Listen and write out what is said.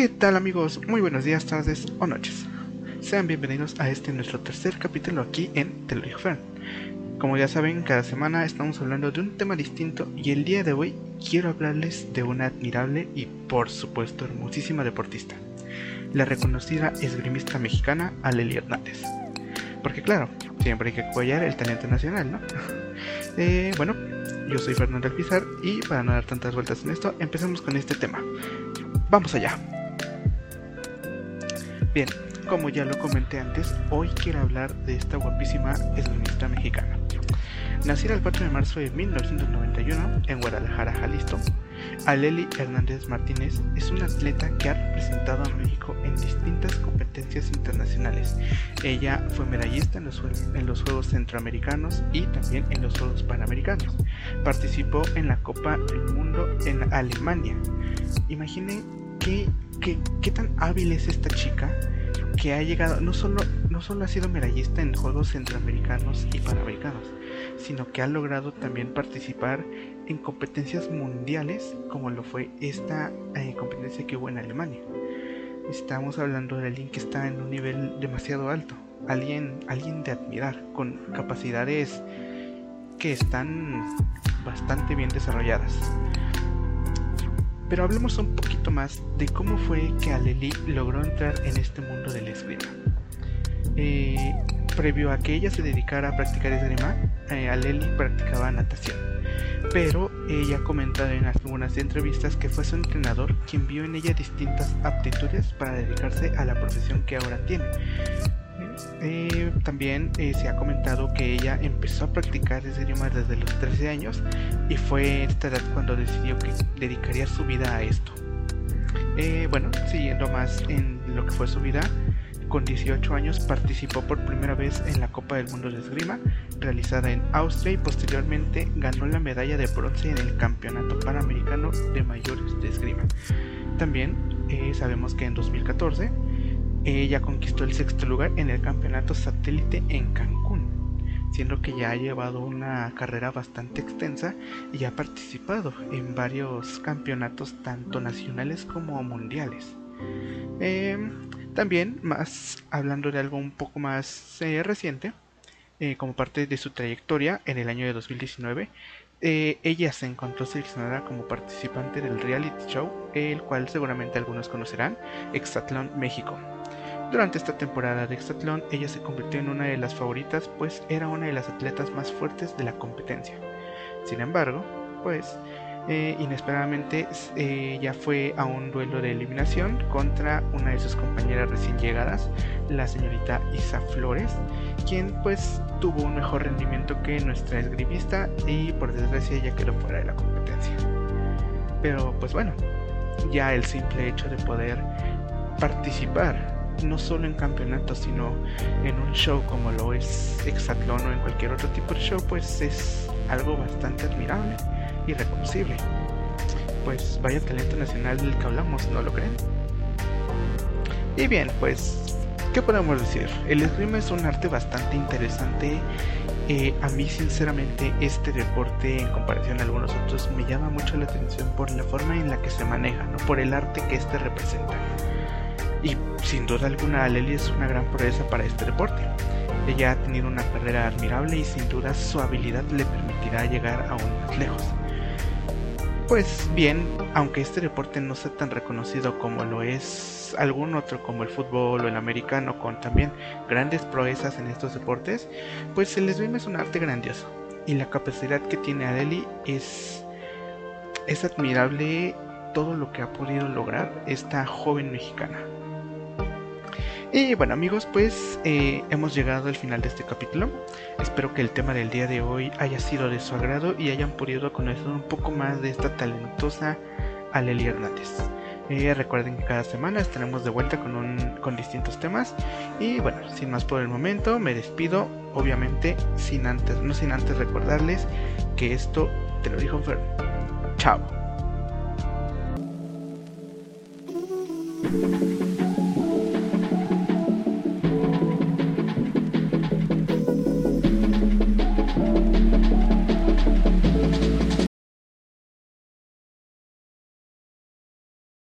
¿Qué tal amigos? Muy buenos días, tardes o noches. Sean bienvenidos a este nuestro tercer capítulo aquí en Te lo Como ya saben, cada semana estamos hablando de un tema distinto y el día de hoy quiero hablarles de una admirable y por supuesto hermosísima deportista, la reconocida esgrimista mexicana Aleli Hernández. Porque claro, siempre hay que apoyar el talento nacional, ¿no? Eh, bueno, yo soy Fernando Alpizar y para no dar tantas vueltas en esto, empecemos con este tema. Vamos allá. Bien, como ya lo comenté antes, hoy quiero hablar de esta guapísima esgrimista mexicana. Nacida el 4 de marzo de 1991 en Guadalajara, Jalisco, Aleli Hernández Martínez es una atleta que ha representado a México en distintas competencias internacionales. Ella fue medallista en los, Juegos Centroamericanos y también en los Juegos Panamericanos. Participó en la Copa del Mundo en Alemania. Imaginen qué, qué, tan hábil es esta chica que ha llegado, no solo, no solo ha sido medallista en Juegos Centroamericanos y Panamericanos, sino que ha logrado también participar en competencias mundiales como lo fue esta eh, competencia que hubo en Alemania. Estamos hablando de alguien que está en un nivel demasiado alto, alguien, alguien de admirar, con capacidades que están bastante bien desarrolladas. Pero hablemos un poquito más de cómo fue que Aleli logró entrar en este mundo del esgrima. Eh, previo a que ella se dedicara a practicar esgrima, eh, Aleli practicaba natación. Pero ella ha comentado en algunas entrevistas que fue su entrenador quien vio en ella distintas aptitudes para dedicarse a la profesión que ahora tiene. Eh, también eh, se ha comentado que ella empezó a practicar esgrima desde los 13 años y fue esta edad cuando decidió que dedicaría su vida a esto. Eh, bueno, siguiendo más en lo que fue su vida, con 18 años participó por primera vez en la Copa del Mundo de Esgrima, realizada en Austria y posteriormente ganó la medalla de bronce en el Campeonato Panamericano de Mayores de Esgrima. También sabemos que en 2014 ella conquistó el sexto lugar en el campeonato satélite en Cancún, siendo que ya ha llevado una carrera bastante extensa y ha participado en varios campeonatos tanto nacionales como mundiales. Em, también, más hablando de algo un poco más eh, reciente, eh, como parte de su trayectoria en el año de 2019, eh, ella se encontró seleccionada como participante del reality show, el cual seguramente algunos conocerán, Exatlón México. Durante esta temporada de Exatlón, ella se convirtió en una de las favoritas, pues era una de las atletas más fuertes de la competencia. Sin embargo, pues eh, inesperadamente ella fue a un duelo de eliminación contra una de sus compañeras recién llegadas, la señorita Isa Flores, quien pues tuvo un mejor rendimiento que nuestra esgrimista y por desgracia ella quedó fuera de la competencia. Pero pues bueno, ya el simple hecho de poder participar no solo en campeonatos, sino en un show como lo es Exatlón o en cualquier otro tipo de show, pues es algo bastante admirable y reconocible. Pues vaya talento nacional del que hablamos, ¿no lo creen? Y bien, pues, ¿qué podemos decir? El esgrima es un arte bastante interesante. Eh, a mí, sinceramente, este deporte, en comparación a algunos otros, me llama mucho la atención por la forma en la que se maneja, ¿no? por el arte que este representa. Y sin duda alguna Aleli es una gran proeza para este deporte. Ella ha tenido una carrera admirable y sin duda su habilidad le permitirá llegar aún más lejos. Pues bien, aunque este deporte no sea tan reconocido como lo es algún otro como el fútbol o el americano con también grandes proezas en estos deportes, pues el esgrima es un arte grandioso y la capacidad que tiene Adeli es es admirable todo lo que ha podido lograr esta joven mexicana. Y bueno amigos, pues eh, hemos llegado al final de este capítulo. Espero que el tema del día de hoy haya sido de su agrado y hayan podido conocer un poco más de esta talentosa Aleli Hernández. Eh, recuerden que cada semana estaremos de vuelta con, un, con distintos temas. Y bueno, sin más por el momento, me despido. Obviamente, sin antes, no sin antes recordarles que esto te lo dijo Fer. Chao.